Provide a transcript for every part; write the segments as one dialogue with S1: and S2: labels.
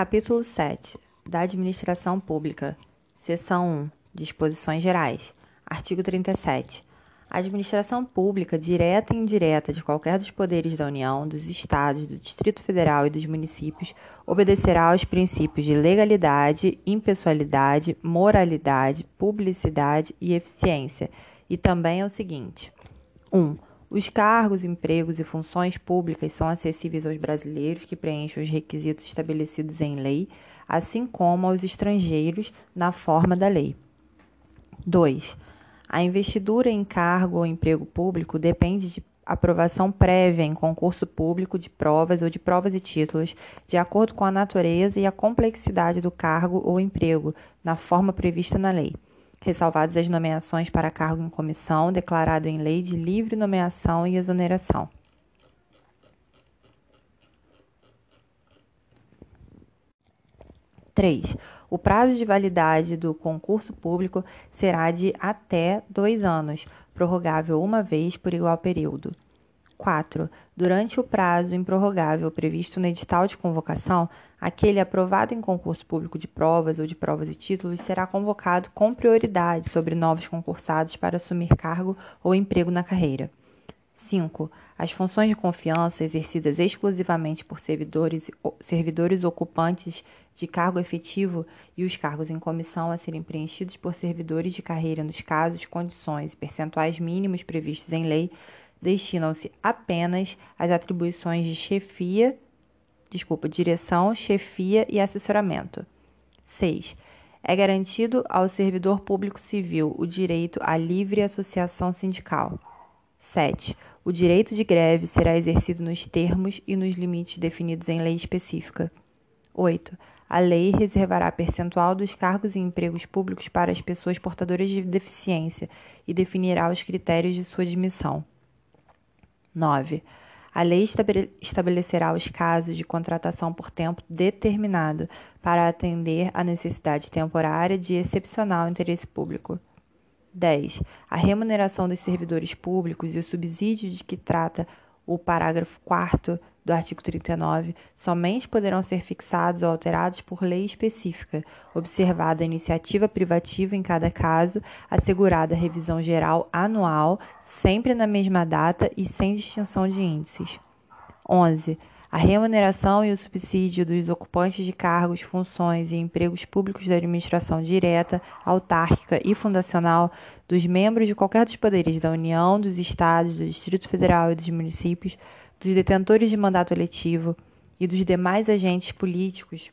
S1: Capítulo 7 da Administração Pública. Seção 1. Disposições Gerais. Artigo 37. A administração pública, direta e indireta, de qualquer dos poderes da União, dos Estados, do Distrito Federal e dos municípios, obedecerá aos princípios de legalidade, impessoalidade, moralidade, publicidade e eficiência, e também ao seguinte: 1. Um, os cargos, empregos e funções públicas são acessíveis aos brasileiros que preenchem os requisitos estabelecidos em lei, assim como aos estrangeiros na forma da lei. 2. A investidura em cargo ou emprego público depende de aprovação prévia em concurso público de provas ou de provas e títulos, de acordo com a natureza e a complexidade do cargo ou emprego, na forma prevista na lei ressalvadas as nomeações para cargo em comissão, declarado em lei de livre nomeação e exoneração. Três. O prazo de validade do concurso público será de até dois anos, prorrogável uma vez por igual período. 4. Durante o prazo improrrogável previsto no edital de convocação, aquele aprovado em concurso público de provas ou de provas e títulos será convocado com prioridade sobre novos concursados para assumir cargo ou emprego na carreira. 5. As funções de confiança exercidas exclusivamente por servidores, servidores ocupantes de cargo efetivo e os cargos em comissão a serem preenchidos por servidores de carreira nos casos, condições e percentuais mínimos previstos em lei destinam-se apenas às atribuições de chefia, desculpa, direção, chefia e assessoramento. 6. É garantido ao servidor público civil o direito à livre associação sindical. 7. O direito de greve será exercido nos termos e nos limites definidos em lei específica. 8. A lei reservará percentual dos cargos e empregos públicos para as pessoas portadoras de deficiência e definirá os critérios de sua admissão. 9. A lei estabelecerá os casos de contratação por tempo determinado para atender à necessidade temporária de excepcional interesse público. 10. A remuneração dos servidores públicos e o subsídio de que trata o parágrafo 4 do artigo 39 somente poderão ser fixados ou alterados por lei específica, observada a iniciativa privativa em cada caso, assegurada a revisão geral anual, sempre na mesma data e sem distinção de índices. 11. A remuneração e o subsídio dos ocupantes de cargos, funções e empregos públicos da administração direta, autárquica e fundacional, dos membros de qualquer dos poderes da União, dos Estados, do Distrito Federal e dos municípios, dos detentores de mandato eletivo e dos demais agentes políticos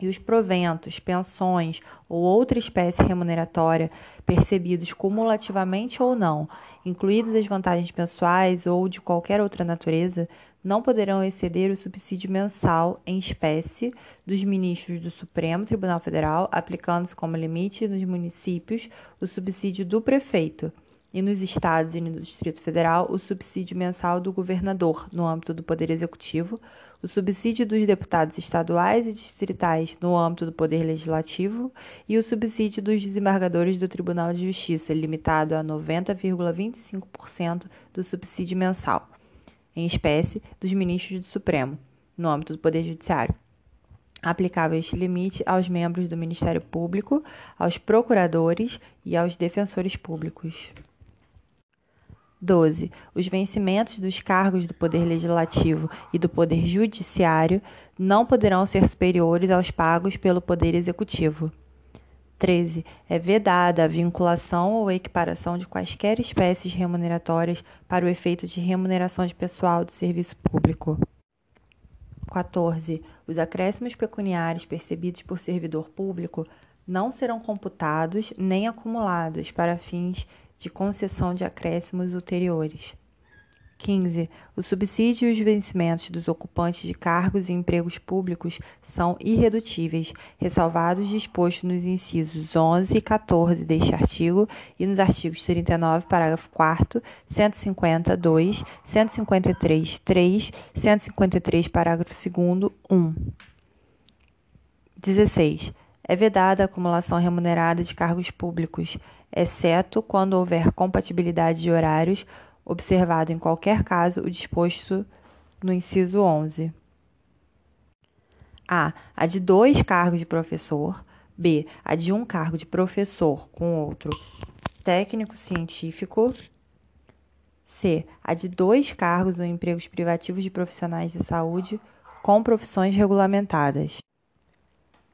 S1: e os proventos, pensões ou outra espécie remuneratória percebidos cumulativamente ou não, incluídas as vantagens pessoais ou de qualquer outra natureza, não poderão exceder o subsídio mensal em espécie dos ministros do Supremo Tribunal Federal, aplicando-se como limite nos municípios o subsídio do prefeito e nos estados e no Distrito Federal o subsídio mensal do governador no âmbito do Poder Executivo, o subsídio dos deputados estaduais e distritais no âmbito do Poder Legislativo e o subsídio dos desembargadores do Tribunal de Justiça, limitado a 90,25% do subsídio mensal, em espécie, dos ministros do Supremo, no âmbito do Poder Judiciário aplicável este limite aos membros do Ministério Público, aos procuradores e aos defensores públicos. 12. Os vencimentos dos cargos do Poder Legislativo e do Poder Judiciário não poderão ser superiores aos pagos pelo Poder Executivo. 13. É vedada a vinculação ou equiparação de quaisquer espécies remuneratórias para o efeito de remuneração de pessoal do serviço público. 14. Os acréscimos pecuniários percebidos por servidor público não serão computados nem acumulados para fins de concessão de acréscimos ulteriores. 15. O subsídio e os vencimentos dos ocupantes de cargos e empregos públicos são irredutíveis, ressalvados disposto nos incisos 11 e 14 deste artigo e nos artigos 39, parágrafo 4 150, 2, 153, 3, 153, parágrafo 2 1. 16. É vedada a acumulação remunerada de cargos públicos, exceto quando houver compatibilidade de horários, observado em qualquer caso o disposto no inciso 11. A. A de dois cargos de professor. B. A de um cargo de professor com outro técnico científico. C. A de dois cargos ou empregos privativos de profissionais de saúde com profissões regulamentadas.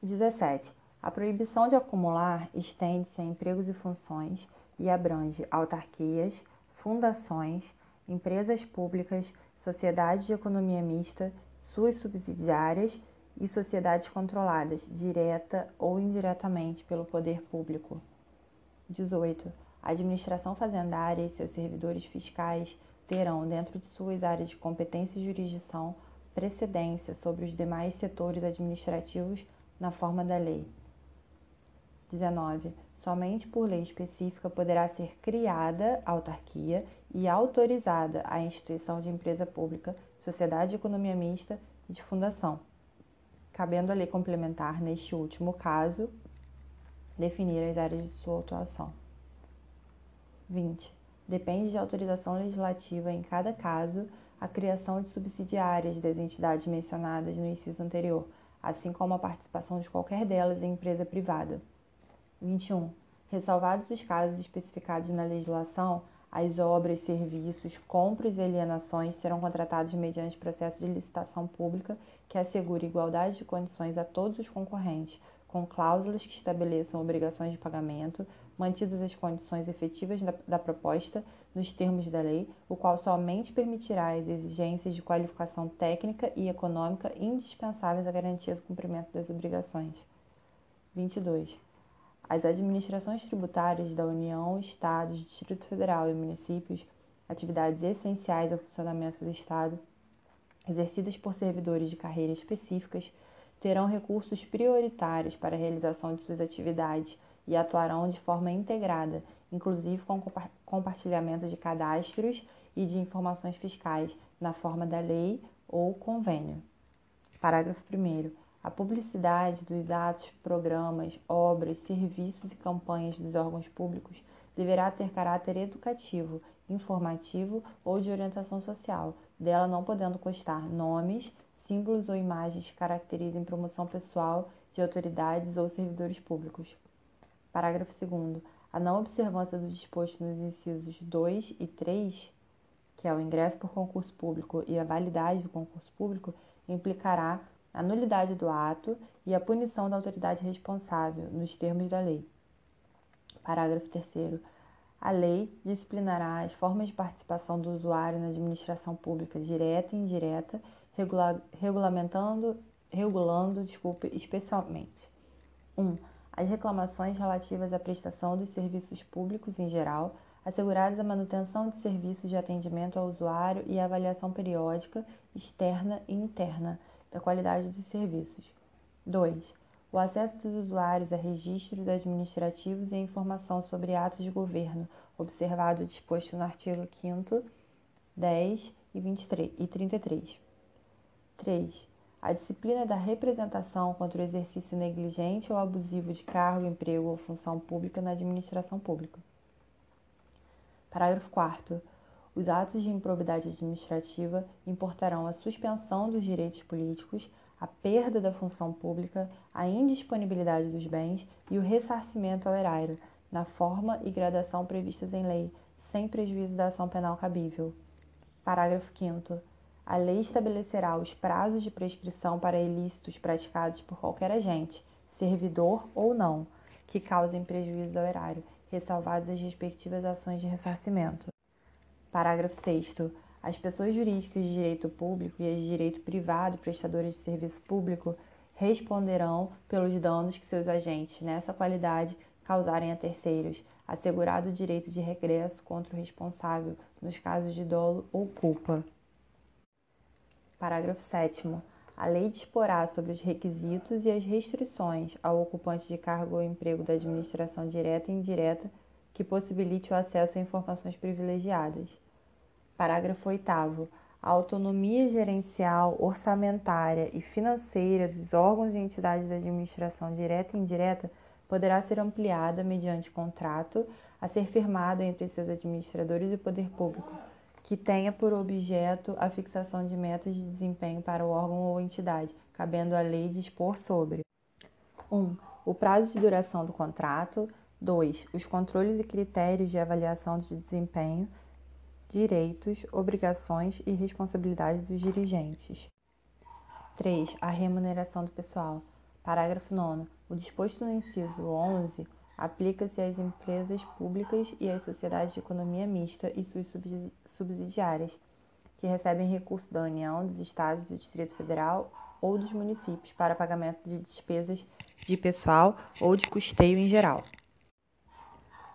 S1: 17. A proibição de acumular estende-se a empregos e funções e abrange autarquias, fundações, empresas públicas, sociedades de economia mista, suas subsidiárias e sociedades controladas, direta ou indiretamente, pelo poder público. 18. A administração fazendária e seus servidores fiscais terão, dentro de suas áreas de competência e jurisdição, precedência sobre os demais setores administrativos na forma da lei. 19. Somente por lei específica poderá ser criada autarquia e autorizada a instituição de empresa pública, sociedade de economia mista e de fundação, cabendo a lei complementar, neste último caso, definir as áreas de sua atuação. 20. Depende de autorização legislativa em cada caso a criação de subsidiárias das entidades mencionadas no inciso anterior, assim como a participação de qualquer delas em empresa privada. 21. Ressalvados os casos especificados na legislação, as obras, serviços, compras e alienações serão contratados mediante processo de licitação pública que assegure igualdade de condições a todos os concorrentes, com cláusulas que estabeleçam obrigações de pagamento, mantidas as condições efetivas da, da, proposta nos termos da lei, o qual somente permitirá as exigências de qualificação técnica e econômica indispensáveis à garantia do cumprimento das obrigações. 22. As administrações tributárias da União, Estados, Distrito Federal e municípios, atividades essenciais ao funcionamento do Estado, exercidas por servidores de carreira específicas, terão recursos prioritários para a realização de suas atividades e atuarão de forma integrada, inclusive com compartilhamento de cadastros e de informações fiscais na forma da lei ou convênio. Parágrafo 1. A publicidade dos atos, programas, obras, serviços e campanhas dos órgãos públicos deverá ter caráter educativo, informativo ou de orientação social, dela não podendo constar nomes, símbolos ou imagens que caracterizem promoção pessoal de autoridades ou servidores públicos. Parágrafo 2. A não observância do disposto nos incisos 2 e 3, que é o ingresso por concurso público e a validade do concurso público, implicará a nulidade do ato e a punição da autoridade responsável, nos termos da lei. Parágrafo 3. A lei disciplinará as formas de participação do usuário na administração pública direta e indireta, regula regulamentando, regulando, desculpe, especialmente. 1. Um, as reclamações relativas à prestação dos serviços públicos em geral, asseguradas a manutenção de serviços de atendimento ao usuário e avaliação periódica, externa e interna, da qualidade dos serviços. 2. O acesso dos usuários a registros administrativos e a informação sobre atos de governo, observado disposto no artigo 5 10 e, 23, e 33. 3. A disciplina da representação contra o exercício negligente ou abusivo de cargo, emprego ou função pública na administração pública. Parágrafo 4 os atos de improbidade administrativa importarão a suspensão dos direitos políticos, a perda da função pública, a indisponibilidade dos bens e o ressarcimento ao erário, na forma e gradação previstas em lei, sem prejuízo da ação penal cabível. Parágrafo 5. A lei estabelecerá os prazos de prescrição para ilícitos praticados por qualquer agente, servidor ou não, que causem prejuízo ao erário, ressalvadas as respectivas ações de ressarcimento. Parágrafo 6. As pessoas jurídicas de direito público e as de direito privado prestadoras de serviço público responderão pelos danos que seus agentes, nessa qualidade, causarem a terceiros, assegurado o direito de regresso contra o responsável nos casos de dolo ou culpa. Parágrafo 7. A lei disporá sobre os requisitos e as restrições ao ocupante de cargo ou emprego da administração direta e indireta que possibilite o acesso a informações privilegiadas. Parágrafo 8. A autonomia gerencial, orçamentária e financeira dos órgãos e entidades da administração direta e indireta poderá ser ampliada mediante contrato a ser firmado entre seus administradores e o poder público, que tenha por objeto a fixação de metas de desempenho para o órgão ou entidade, cabendo à lei dispor sobre 1. Um, o prazo de duração do contrato. 2. Os controles e critérios de avaliação de desempenho, direitos, obrigações e responsabilidades dos dirigentes. 3. A remuneração do pessoal. Parágrafo 9. O disposto no inciso 11 aplica-se às empresas públicas e às sociedades de economia mista e suas subsidiárias, que recebem recursos da União, dos Estados, do Distrito Federal ou dos municípios para pagamento de despesas de pessoal ou de custeio em geral.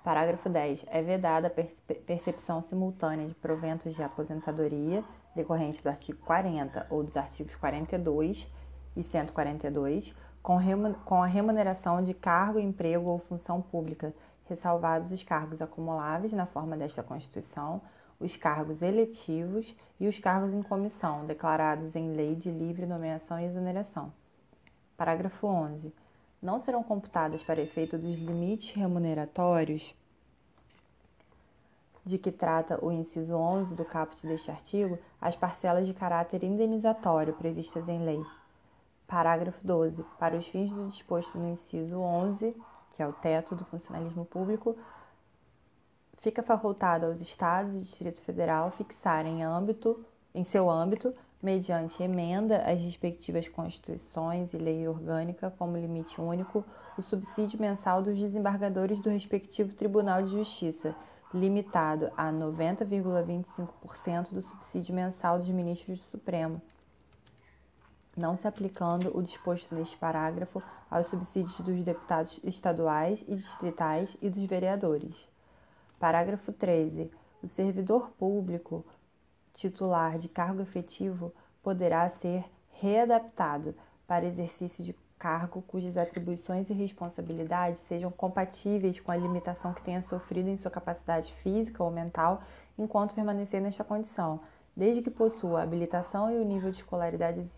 S1: Parágrafo 10. É vedada a percepção simultânea de proventos de aposentadoria decorrente do artigo 40 ou dos artigos 42 e 142 com a remuneração de cargo, emprego ou função pública, ressalvados os cargos acumuláveis na forma desta Constituição, os cargos eletivos e os cargos em comissão, declarados em lei de livre nomeação e exoneração. Parágrafo 11. Não serão computadas para efeito dos limites remuneratórios de que trata o inciso 11 do caput deste artigo as parcelas de caráter indenizatório previstas em lei. Parágrafo 12. Para os fins do disposto no inciso 11, que é o teto do funcionalismo público, fica facultado aos Estados e Distrito Federal fixarem em, âmbito, em seu âmbito, mediante emenda às respectivas constituições e lei orgânica, como limite único, o subsídio mensal dos desembargadores do respectivo Tribunal de Justiça, limitado a 90,25% do subsídio mensal dos ministros do Supremo não se aplicando o disposto neste parágrafo aos subsídios dos deputados estaduais e distritais e dos vereadores. Parágrafo 13. O servidor público titular de cargo efetivo poderá ser readaptado para exercício de cargo cujas atribuições e responsabilidades sejam compatíveis com a limitação que tenha sofrido em sua capacidade física ou mental enquanto permanecer nesta condição desde que possua a habilitação e o nível de escolaridade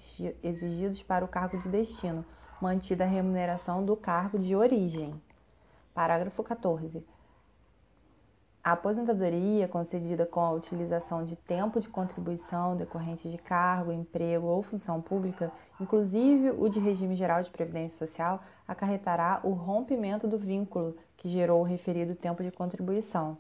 S1: exigidos para o cargo de destino, mantida a remuneração do cargo de origem. Parágrafo 14. A aposentadoria concedida com a utilização de tempo de contribuição decorrente de cargo, emprego ou função pública, inclusive o de regime geral de previdência social, acarretará o rompimento do vínculo que gerou o referido tempo de contribuição.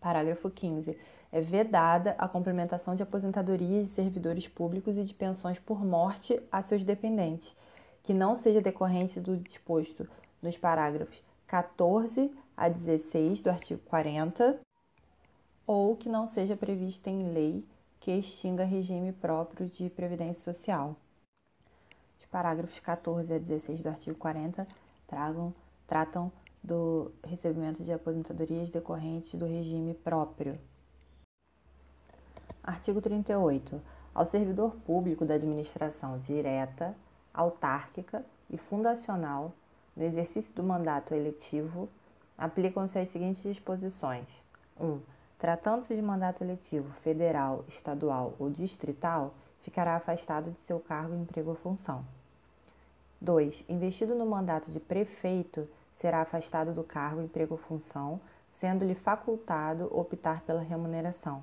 S1: Parágrafo 15 é vedada a complementação de aposentadorias de servidores públicos e de pensões por morte a seus dependentes, que não seja decorrente do disposto nos parágrafos 14 a 16 do artigo 40 ou que não seja prevista em lei que extinga regime próprio de previdência social. Os parágrafos 14 a 16 do artigo 40 tragam, tratam do recebimento de aposentadorias decorrentes do regime próprio. Artigo 38. Ao servidor público da administração direta, autárquica e fundacional, no exercício do mandato eletivo, aplicam-se as seguintes disposições: 1. Um, Tratando-se de mandato eletivo federal, estadual ou distrital, ficará afastado de seu cargo, emprego ou função. 2. Investido no mandato de prefeito, será afastado do cargo, emprego ou função, sendo-lhe facultado optar pela remuneração.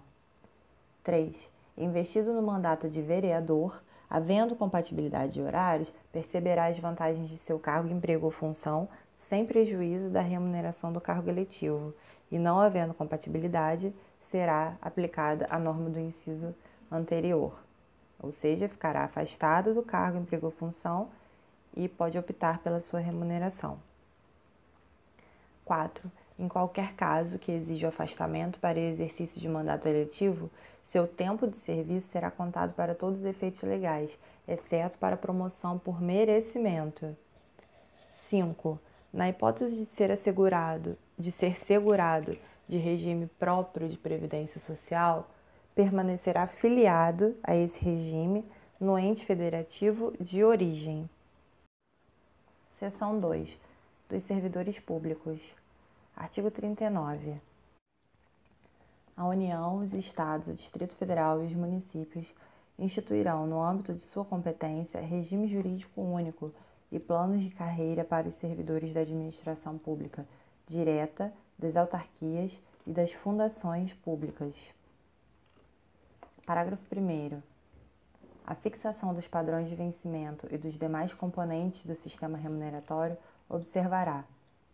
S1: 3. Investido no mandato de vereador, havendo compatibilidade de horários, perceberá as vantagens de seu cargo, emprego ou função, sem prejuízo da remuneração do cargo eletivo, e não havendo compatibilidade, será aplicada a norma do inciso anterior, ou seja, ficará afastado do cargo, emprego ou função e pode optar pela sua remuneração. 4. Em qualquer caso que exija o afastamento para exercício de mandato eletivo, seu tempo de serviço será contado para todos os efeitos legais, exceto para promoção por merecimento. 5. Na hipótese de ser assegurado, de ser segurado de regime próprio de previdência social, permanecerá filiado a esse regime no ente federativo de origem. Seção 2. Dos servidores públicos. Artigo 39. A União, os Estados, o Distrito Federal e os municípios instituirão, no âmbito de sua competência, regime jurídico único e planos de carreira para os servidores da administração pública direta, das autarquias e das fundações públicas. Parágrafo 1. A fixação dos padrões de vencimento e dos demais componentes do sistema remuneratório observará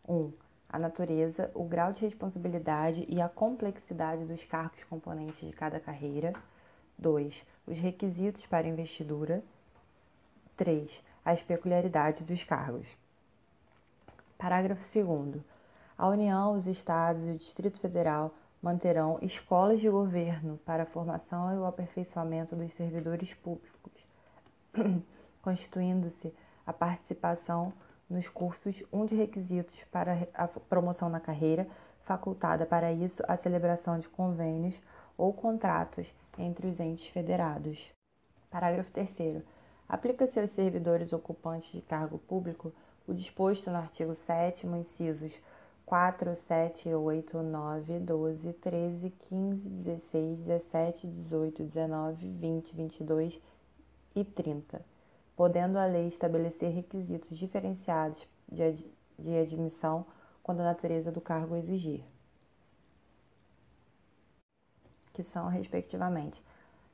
S1: 1. Um, a natureza, o grau de responsabilidade e a complexidade dos cargos componentes de cada carreira. 2. Os requisitos para investidura. 3. As peculiaridades dos cargos. Parágrafo 2. A União, os Estados e o Distrito Federal manterão escolas de governo para a formação e o aperfeiçoamento dos servidores públicos, constituindo-se a participação nos cursos um de requisitos para a promoção na carreira, facultada para isso a celebração de convênios ou contratos entre os entes federados. Parágrafo 3 Aplica-se aos servidores ocupantes de cargo público o disposto no artigo 7 incisos 4, 7, 8, 9, 12, 13, 15, 16, 17, 18, 19, 20, 22 e 30 podendo a lei estabelecer requisitos diferenciados de, ad de admissão quando a natureza do cargo exigir, que são, respectivamente,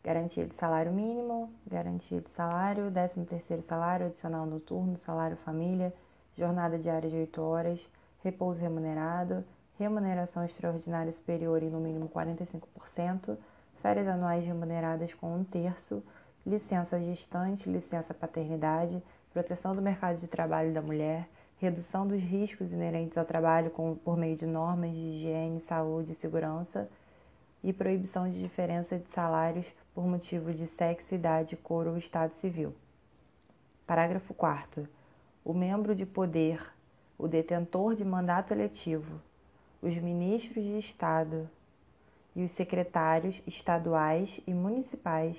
S1: garantia de salário mínimo, garantia de salário, 13º salário adicional noturno, salário família, jornada diária de 8 horas, repouso remunerado, remuneração extraordinária superior em no mínimo 45%, férias anuais remuneradas com um terço, licença gestante, licença paternidade, proteção do mercado de trabalho da mulher, redução dos riscos inerentes ao trabalho com, por meio de normas de higiene, saúde e segurança e proibição de diferença de salários por motivo de sexo, idade, cor ou estado civil. Parágrafo 4 O membro de poder, o detentor de mandato eletivo, os ministros de Estado e os secretários estaduais e municipais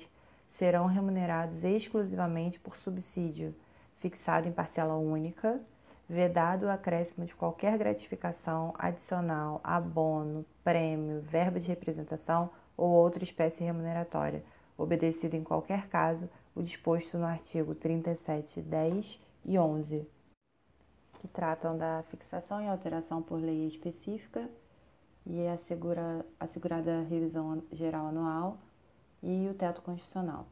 S1: serão remunerados exclusivamente por subsídio fixado em parcela única, vedado o acréscimo de qualquer gratificação adicional, abono, prêmio, verba de representação ou outra espécie remuneratória, obedecido em qualquer caso o disposto no artigo 37, 10 e 11, que tratam da fixação e alteração por lei específica e assegura, assegurada revisão geral anual e o teto constitucional.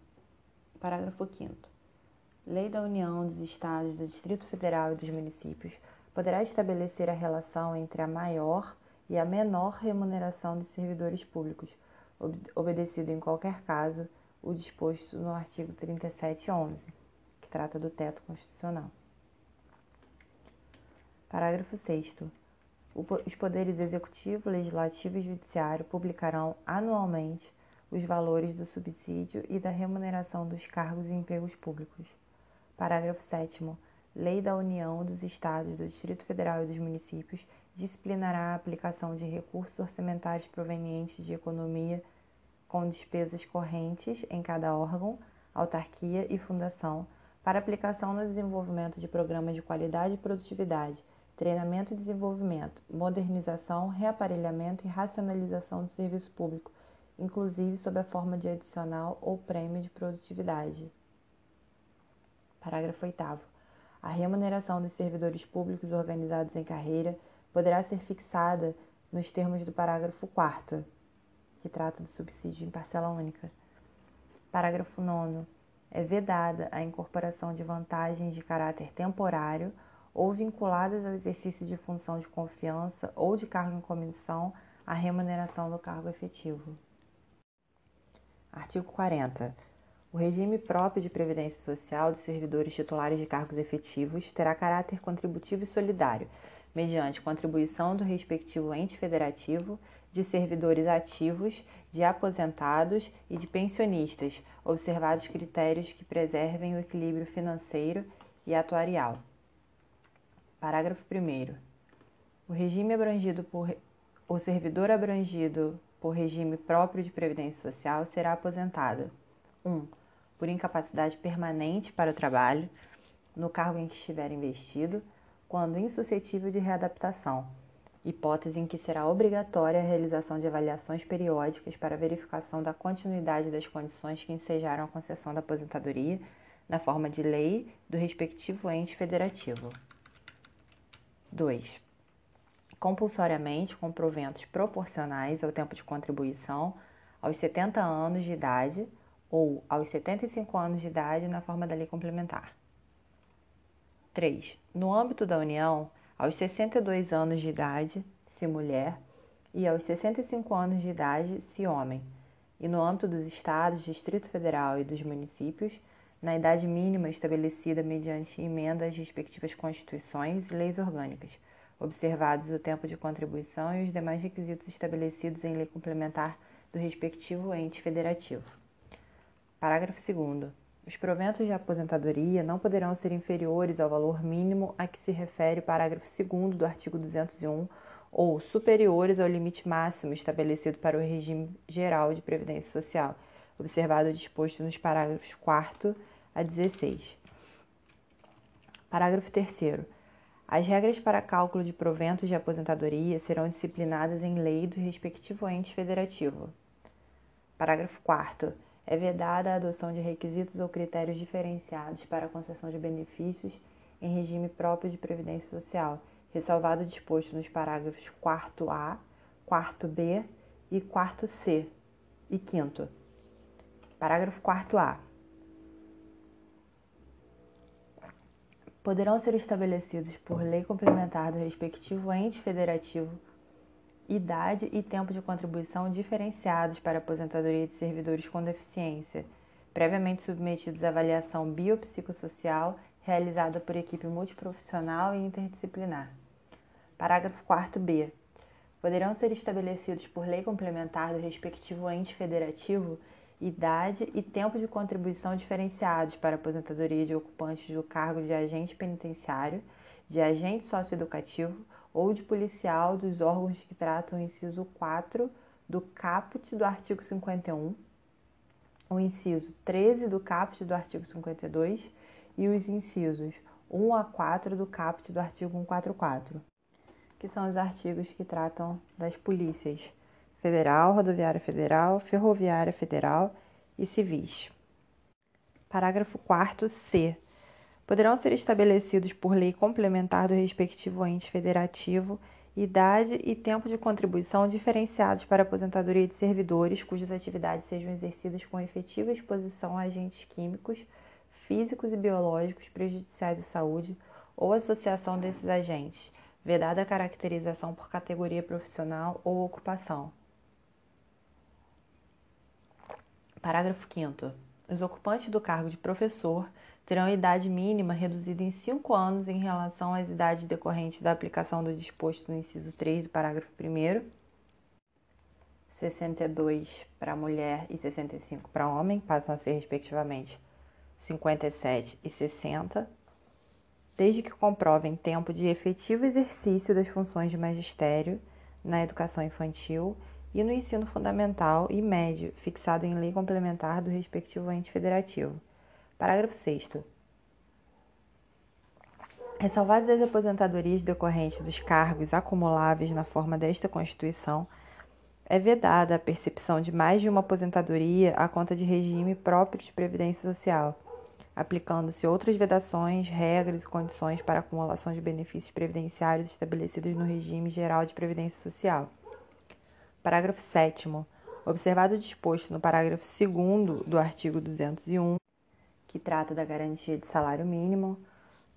S1: Parágrafo 5 Lei da União dos Estados, do Distrito Federal e dos municípios poderá estabelecer a relação entre a maior e a menor remuneração dos servidores públicos, obedecido em qualquer caso o disposto no artigo 3711, que trata do teto constitucional. Parágrafo 6 Os poderes executivo, legislativo e judiciário publicarão anualmente os valores do subsídio e da remuneração dos cargos e empregos públicos. Parágrafo 7. Lei da União dos Estados, do Distrito Federal e dos Municípios disciplinará a aplicação de recursos orçamentários provenientes de economia com despesas correntes em cada órgão, autarquia e fundação para aplicação no desenvolvimento de programas de qualidade e produtividade, treinamento e desenvolvimento, modernização, reaparelhamento e racionalização do serviço público inclusive sob a forma de adicional ou prêmio de produtividade. Parágrafo 8. A remuneração dos servidores públicos organizados em carreira poderá ser fixada nos termos do parágrafo 4, que trata do subsídio em parcela única. Parágrafo 9. É vedada a incorporação de vantagens de caráter temporário ou vinculadas ao exercício de função de confiança ou de cargo em comissão à remuneração do cargo efetivo. Artigo 40. O regime próprio de previdência social dos servidores titulares de cargos efetivos terá caráter contributivo e solidário, mediante contribuição do respectivo ente federativo, de servidores ativos, de aposentados e de pensionistas, observados critérios que preservem o equilíbrio financeiro e atuarial. Parágrafo 1. O regime abrangido por o servidor abrangido por regime próprio de previdência social será aposentada 1. Um, por incapacidade permanente para o trabalho, no cargo em que estiver investido, quando insuscetível de readaptação, hipótese em que será obrigatória a realização de avaliações periódicas para verificação da continuidade das condições que ensejaram a concessão da aposentadoria, na forma de lei do respectivo ente federativo. 2 compulsoriamente com proventos proporcionais ao tempo de contribuição, aos 70 anos de idade ou aos 75 anos de idade na forma da lei complementar. 3. No âmbito da União, aos 62 anos de idade, se mulher, e aos 65 anos de idade, se homem, e no âmbito dos estados, Distrito Federal e dos municípios, na idade mínima estabelecida mediante emenda às respectivas constituições e leis orgânicas, observados o tempo de contribuição e os demais requisitos estabelecidos em lei complementar do respectivo ente federativo. Parágrafo 2. Os proventos de aposentadoria não poderão ser inferiores ao valor mínimo a que se refere o parágrafo 2 do artigo 201 ou superiores ao limite máximo estabelecido para o regime geral de previdência social, observado o disposto nos parágrafos 4 a 16. Parágrafo 3 As regras para cálculo de proventos de aposentadoria serão disciplinadas em lei do respectivo ente federativo. Parágrafo 4 é vedada a adoção de requisitos ou critérios diferenciados para a concessão de benefícios em regime próprio de previdência social, ressalvado o disposto nos parágrafos 4A, 4B e 4C e 5 Parágrafo 4A. Poderão ser estabelecidos por lei complementar do respectivo ente federativo idade e tempo de contribuição diferenciados para a aposentadoria de servidores com deficiência, previamente submetidos à avaliação biopsicossocial realizada por equipe multiprofissional e interdisciplinar. Parágrafo 4b. Poderão ser estabelecidos por lei complementar do respectivo ente federativo idade e tempo de contribuição diferenciados para a aposentadoria de ocupantes do cargo de agente penitenciário, de agente socioeducativo ou de policial dos órgãos que tratam o inciso 4 do caput do artigo 51, o inciso 13 do caput do artigo 52 e os incisos 1 a 4 do caput do artigo 144, que são os artigos que tratam das polícias federal, rodoviária federal, ferroviária federal e civis. Parágrafo 4 C poderão ser estabelecidos por lei complementar do respectivo ente federativo idade e tempo de contribuição diferenciados para a aposentadoria de servidores cujas atividades sejam exercidas com efetiva exposição a agentes químicos, físicos e biológicos prejudiciais à saúde ou associação desses agentes, vedada a caracterização por categoria profissional ou ocupação. Parágrafo 5 Os ocupantes do cargo de professor terão idade mínima reduzida em 5 anos em relação às idades decorrentes da aplicação do disposto no inciso 3 do parágrafo 1 62 para mulher e 65 para homem, passam a ser respectivamente 57 e 60, desde que comprovem tempo de efetivo exercício das funções de magistério na educação infantil e no ensino fundamental e médio, fixado em lei complementar do respectivo ente federativo. Parágrafo 6. Ressalvadas as aposentadorias decorrentes dos cargos acumuláveis na forma desta Constituição, é vedada a percepção de mais de uma aposentadoria à conta de regime próprio de previdência social, aplicando-se outras vedações, regras e condições para acumulação de benefícios previdenciários estabelecidos no regime geral de previdência social. Parágrafo 7. Observado o disposto no parágrafo 2 do artigo 201, que trata da garantia de salário mínimo,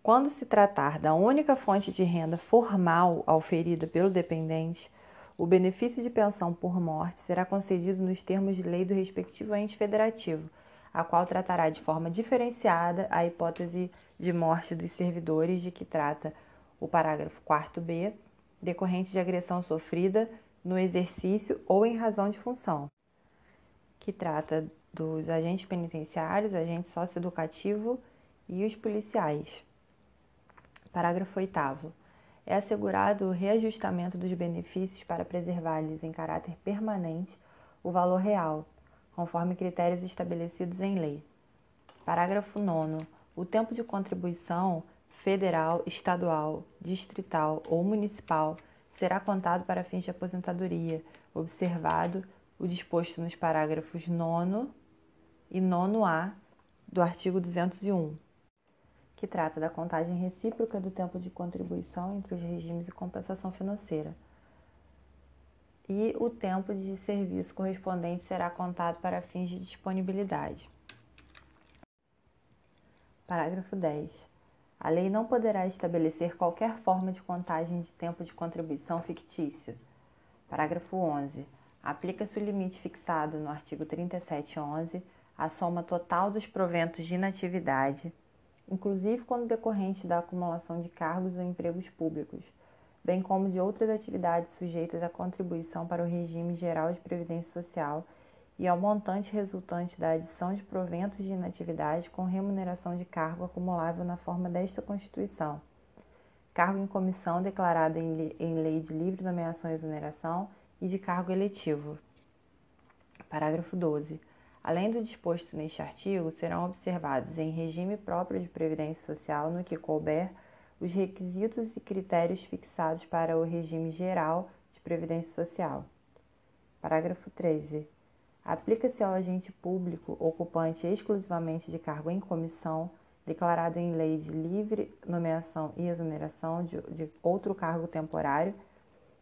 S1: quando se tratar da única fonte de renda formal auferida pelo dependente, o benefício de pensão por morte será concedido nos termos de lei do respectivo ente federativo, a qual tratará de forma diferenciada a hipótese de morte dos servidores de que trata o parágrafo 4b, decorrente de agressão sofrida no exercício ou em razão de função, que trata dos agentes penitenciários, agente socioeducativo e os policiais. Parágrafo 8. É assegurado o reajustamento dos benefícios para preservar-lhes em caráter permanente o valor real, conforme critérios estabelecidos em lei. Parágrafo 9. O tempo de contribuição federal, estadual, distrital ou municipal será contado para fins de aposentadoria, observado o disposto nos parágrafos 9 e 9A do artigo 201, que trata da contagem recíproca do tempo de contribuição entre os regimes e compensação financeira. e o tempo de serviço correspondente será contado para fins de disponibilidade. Parágrafo 10. A lei não poderá estabelecer qualquer forma de contagem de tempo de contribuição fictício. Parágrafo 11. Aplica-se o limite fixado no artigo 3711 à soma total dos proventos de inatividade, inclusive quando decorrente da acumulação de cargos ou empregos públicos, bem como de outras atividades sujeitas à contribuição para o regime geral de previdência social e ao montante resultante da adição de proventos de inatividade com remuneração de cargo acumulável na forma desta Constituição. Cargo em comissão declarado em, lei de livre nomeação e exoneração e de cargo eletivo. Parágrafo 12. Além do disposto neste artigo, serão observados em regime próprio de previdência social, no que couber, os requisitos e critérios fixados para o regime geral de previdência social. Parágrafo 13. Aplica-se ao agente público ocupante exclusivamente de cargo em comissão, declarado em lei de livre nomeação e exoneração de, de outro cargo temporário,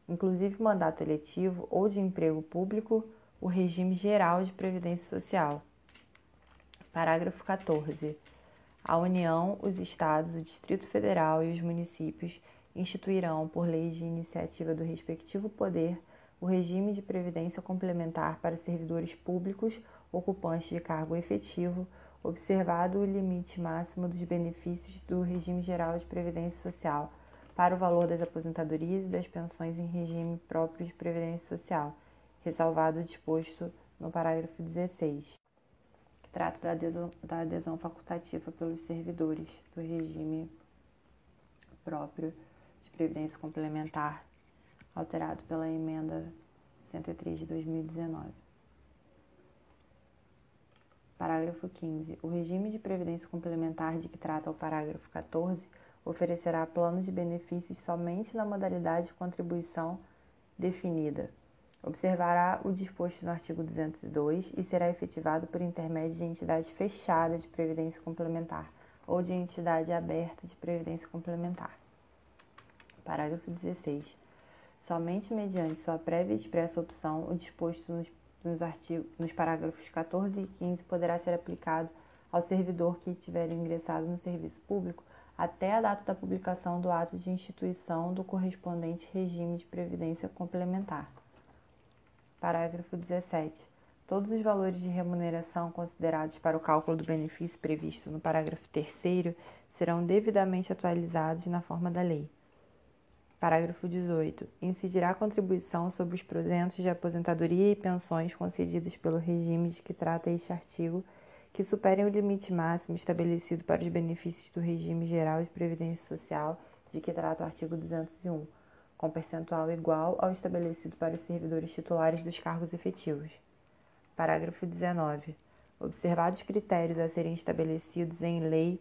S1: inclusive mandato eletivo ou de emprego público, o regime geral de previdência social. Parágrafo 14. A União, os Estados, o Distrito Federal e os municípios instituirão, por lei de iniciativa do respectivo poder, o regime de previdência complementar para servidores públicos ocupantes de cargo efetivo, observado o limite máximo dos benefícios do regime geral de previdência social para o valor das aposentadorias e das pensões em regime próprio de previdência social, ressalvado o disposto no parágrafo 16, que trata da adesão, da adesão facultativa pelos servidores do regime próprio de previdência complementar alterado pela emenda 103 de 2019. Parágrafo 15. O regime de previdência complementar de que trata o parágrafo 14 oferecerá planos de benefícios somente na modalidade de contribuição definida. Observará o disposto no artigo 202 e será efetivado por intermédio de entidade fechada de previdência complementar ou de entidade aberta de previdência complementar. Parágrafo 16 somente mediante sua prévia e expressa opção, o disposto nos, nos, artigos, nos parágrafos 14 e 15 poderá ser aplicado ao servidor que tiver ingressado no serviço público até a data da publicação do ato de instituição do correspondente regime de previdência complementar. Parágrafo 17. Todos os valores de remuneração considerados para o cálculo do benefício previsto no parágrafo 3 serão devidamente atualizados na forma da lei. Parágrafo 18. Incidirá contribuição sobre os proventos de aposentadoria e pensões concedidas pelo regime de que trata este artigo, que superem o limite máximo estabelecido para os benefícios do regime geral de previdência social de que trata o artigo 201, com percentual igual ao estabelecido para os servidores titulares dos cargos efetivos. Parágrafo 19. Observados critérios a serem estabelecidos em lei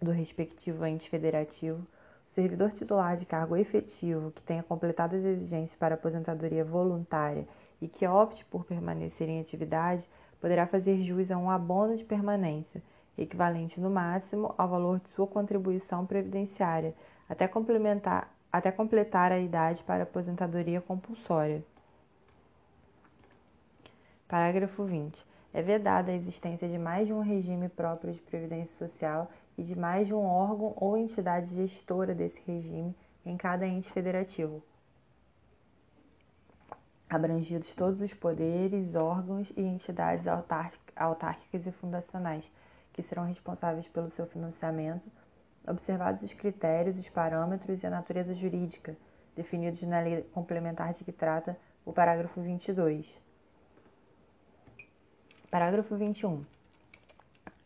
S1: do respectivo ente federativo, servidor titular de cargo efetivo que tenha completado as exigências para aposentadoria voluntária e que opte por permanecer em atividade poderá fazer jus a um abono de permanência, equivalente no máximo ao valor de sua contribuição previdenciária, até, complementar, até completar a idade para aposentadoria compulsória. Parágrafo 20. É vedada a existência de mais de um regime próprio de previdência social e de mais de um órgão ou entidade gestora desse regime em cada ente federativo, abrangidos todos os poderes, órgãos e entidades autárquicas e fundacionais que serão responsáveis pelo seu financiamento, observados os critérios, os parâmetros e a natureza jurídica definidos na lei complementar de que trata o parágrafo 22. Parágrafo 21.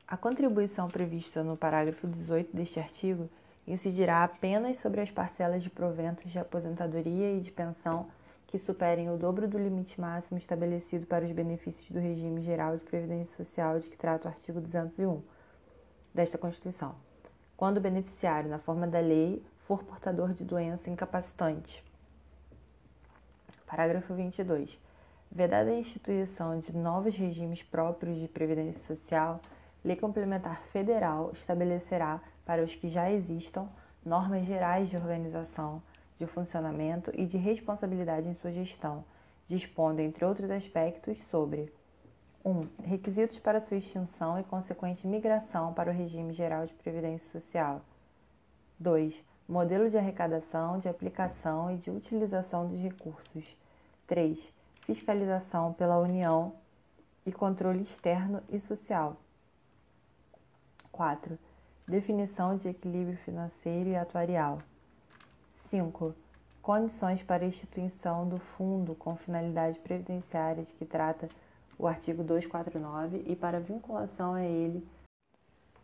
S1: A contribuição prevista no parágrafo 18 deste artigo incidirá apenas sobre as parcelas de proventos de aposentadoria e de pensão que superem o dobro do limite máximo estabelecido para os benefícios do regime geral de previdência social de que trata o artigo 201 desta Constituição, quando o beneficiário, na forma da lei, for portador de doença incapacitante. Parágrafo 22. Vedada a instituição de novos regimes próprios de previdência social, Lei Complementar Federal estabelecerá, para os que já existam, normas gerais de organização, de funcionamento e de responsabilidade em sua gestão, dispondo, entre outros aspectos, sobre 1. Um, requisitos para sua extinção e consequente migração para o regime geral de previdência social. 2. Modelo de arrecadação, de aplicação e de utilização dos recursos. 3. Fiscalização pela União e controle externo e social. 4. Definição de equilíbrio financeiro e atuarial. 5. Condições para a instituição do fundo com finalidade previdenciária de que trata o artigo 249 e para vinculação a ele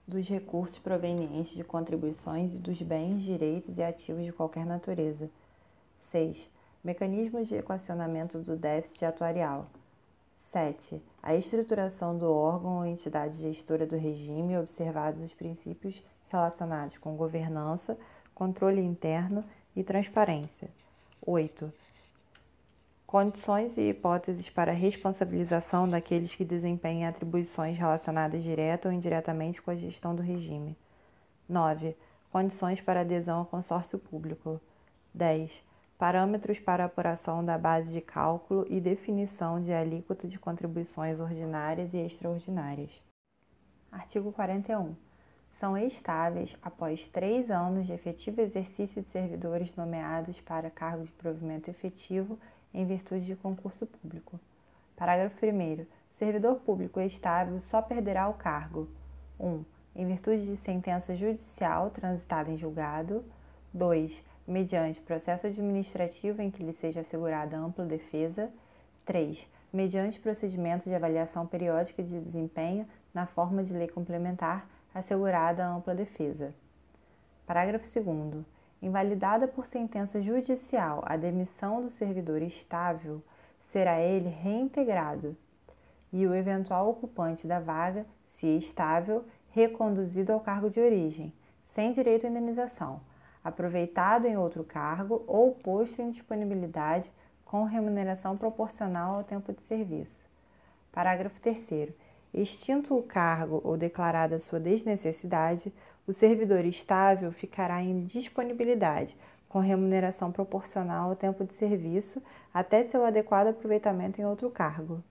S1: dos recursos provenientes de contribuições e dos bens, direitos e ativos de qualquer natureza. 6. Mecanismos de equacionamento do déficit atuarial. 7. A estruturação do órgão ou entidade gestora do regime, observados os princípios relacionados com governança, controle interno e transparência. 8. Condições e hipóteses para responsabilização daqueles que desempenhem atribuições relacionadas direta ou indiretamente com a gestão do regime. 9. Condições para adesão ao consórcio público. 10. Parâmetros para apuração da base de cálculo e definição de alíquota de contribuições ordinárias e extraordinárias. Artigo 41 são estáveis após três anos de efetivo exercício de servidores nomeados para cargo de provimento efetivo em virtude de concurso público. Parágrafo 1. Servidor público estável só perderá o cargo: 1. Um, em virtude de sentença judicial transitada em julgado. 2. Mediante processo administrativo em que lhe seja assegurada ampla defesa. 3. Mediante procedimento de avaliação periódica de desempenho na forma de lei complementar assegurada ampla defesa. Parágrafo 2. Invalidada por sentença judicial a demissão do servidor estável, será ele reintegrado e o eventual ocupante da vaga, se estável, reconduzido ao cargo de origem, sem direito à indenização, aproveitado em outro cargo ou posto em disponibilidade com remuneração proporcional ao tempo de serviço. Parágrafo 3 Extinto o cargo ou declarada sua desnecessidade, o servidor estável ficará em disponibilidade, com remuneração proporcional ao tempo de serviço, até seu adequado aproveitamento em outro cargo.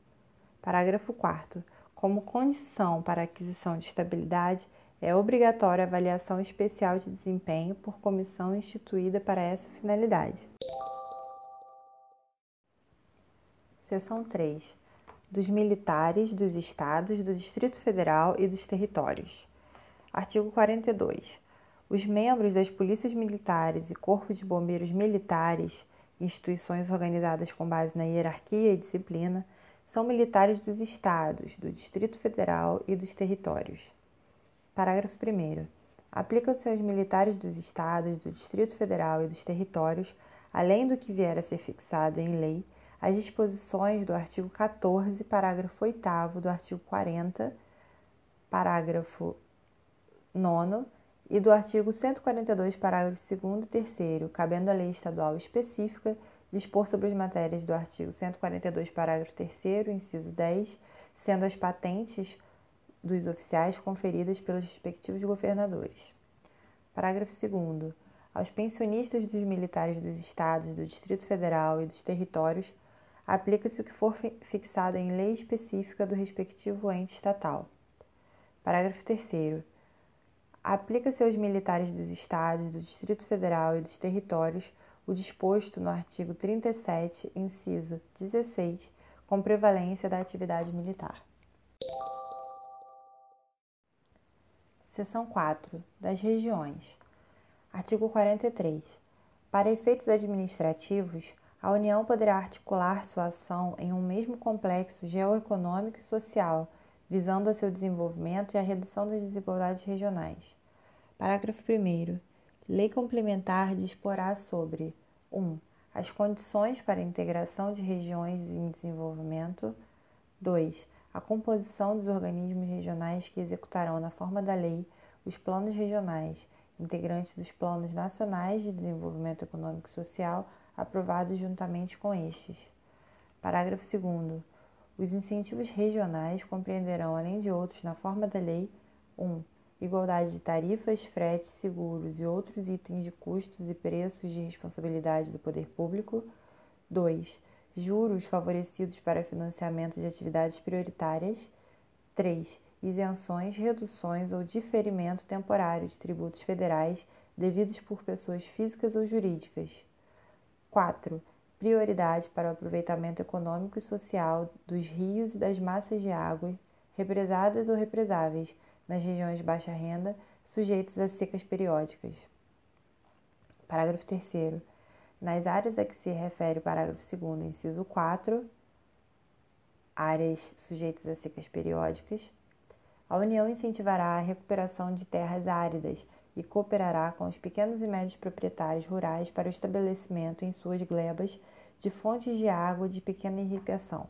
S1: Parágrafo 4. Como condição para aquisição de estabilidade, é obrigatória a avaliação especial de desempenho por comissão instituída para essa finalidade. Seção 3 dos militares dos estados, do Distrito Federal e dos territórios. Artigo 42. Os membros das polícias militares e corpos de bombeiros militares, instituições organizadas com base na hierarquia e disciplina, são militares dos estados, do Distrito Federal e dos territórios. Parágrafo 1. Aplicam-se aos militares dos estados, do Distrito Federal e dos territórios, além do que vier a ser fixado em lei, as disposições do artigo 14, parágrafo 8 do artigo 40, parágrafo 9 e do artigo 142, parágrafo 2 e 3, cabendo à lei estadual específica dispor sobre as matérias do artigo 142, parágrafo 3 inciso 10, sendo as patentes dos oficiais conferidas pelos respectivos governadores. Parágrafo 2 aos pensionistas dos militares dos estados, do Distrito Federal e dos territórios aplica-se o que for fixado em lei específica do respectivo ente estatal. Parágrafo 3. Aplica-se aos militares dos Estados, do Distrito Federal e dos territórios o disposto no artigo 37, inciso 16, com prevalência da atividade militar. Seção 4. Das regiões. Artigo 43. Para efeitos administrativos, a União poderá articular sua ação em um mesmo complexo geoeconômico e social, visando a seu desenvolvimento e a redução das desigualdades regionais. Parágrafo 1. Lei complementar disporá sobre 1. Um, as condições para a integração de regiões em desenvolvimento. 2. A composição dos organismos regionais que executarão, na forma da lei, os planos regionais, integrantes dos planos nacionais de desenvolvimento econômico e social aprovados juntamente com estes. Parágrafo 2. Os incentivos regionais compreenderão, além de outros, na forma da lei, 1. Um, igualdade de tarifas, fretes, seguros e outros itens de custos e preços de responsabilidade do poder público. 2. Juros favorecidos para financiamento de atividades prioritárias. 3. Isenções, reduções ou diferimento temporário de tributos federais devidos por pessoas físicas ou jurídicas. 4. Prioridade para o aproveitamento econômico e social dos rios e das massas de água represadas ou represáveis nas regiões de baixa renda sujeitas a secas periódicas. Parágrafo 3. Nas áreas a que se refere o parágrafo 2, inciso 4, áreas sujeitas a secas periódicas, a União incentivará a recuperação de terras áridas e cooperará com os pequenos e médios proprietários rurais para o estabelecimento em suas glebas de fontes de água de pequena irrigação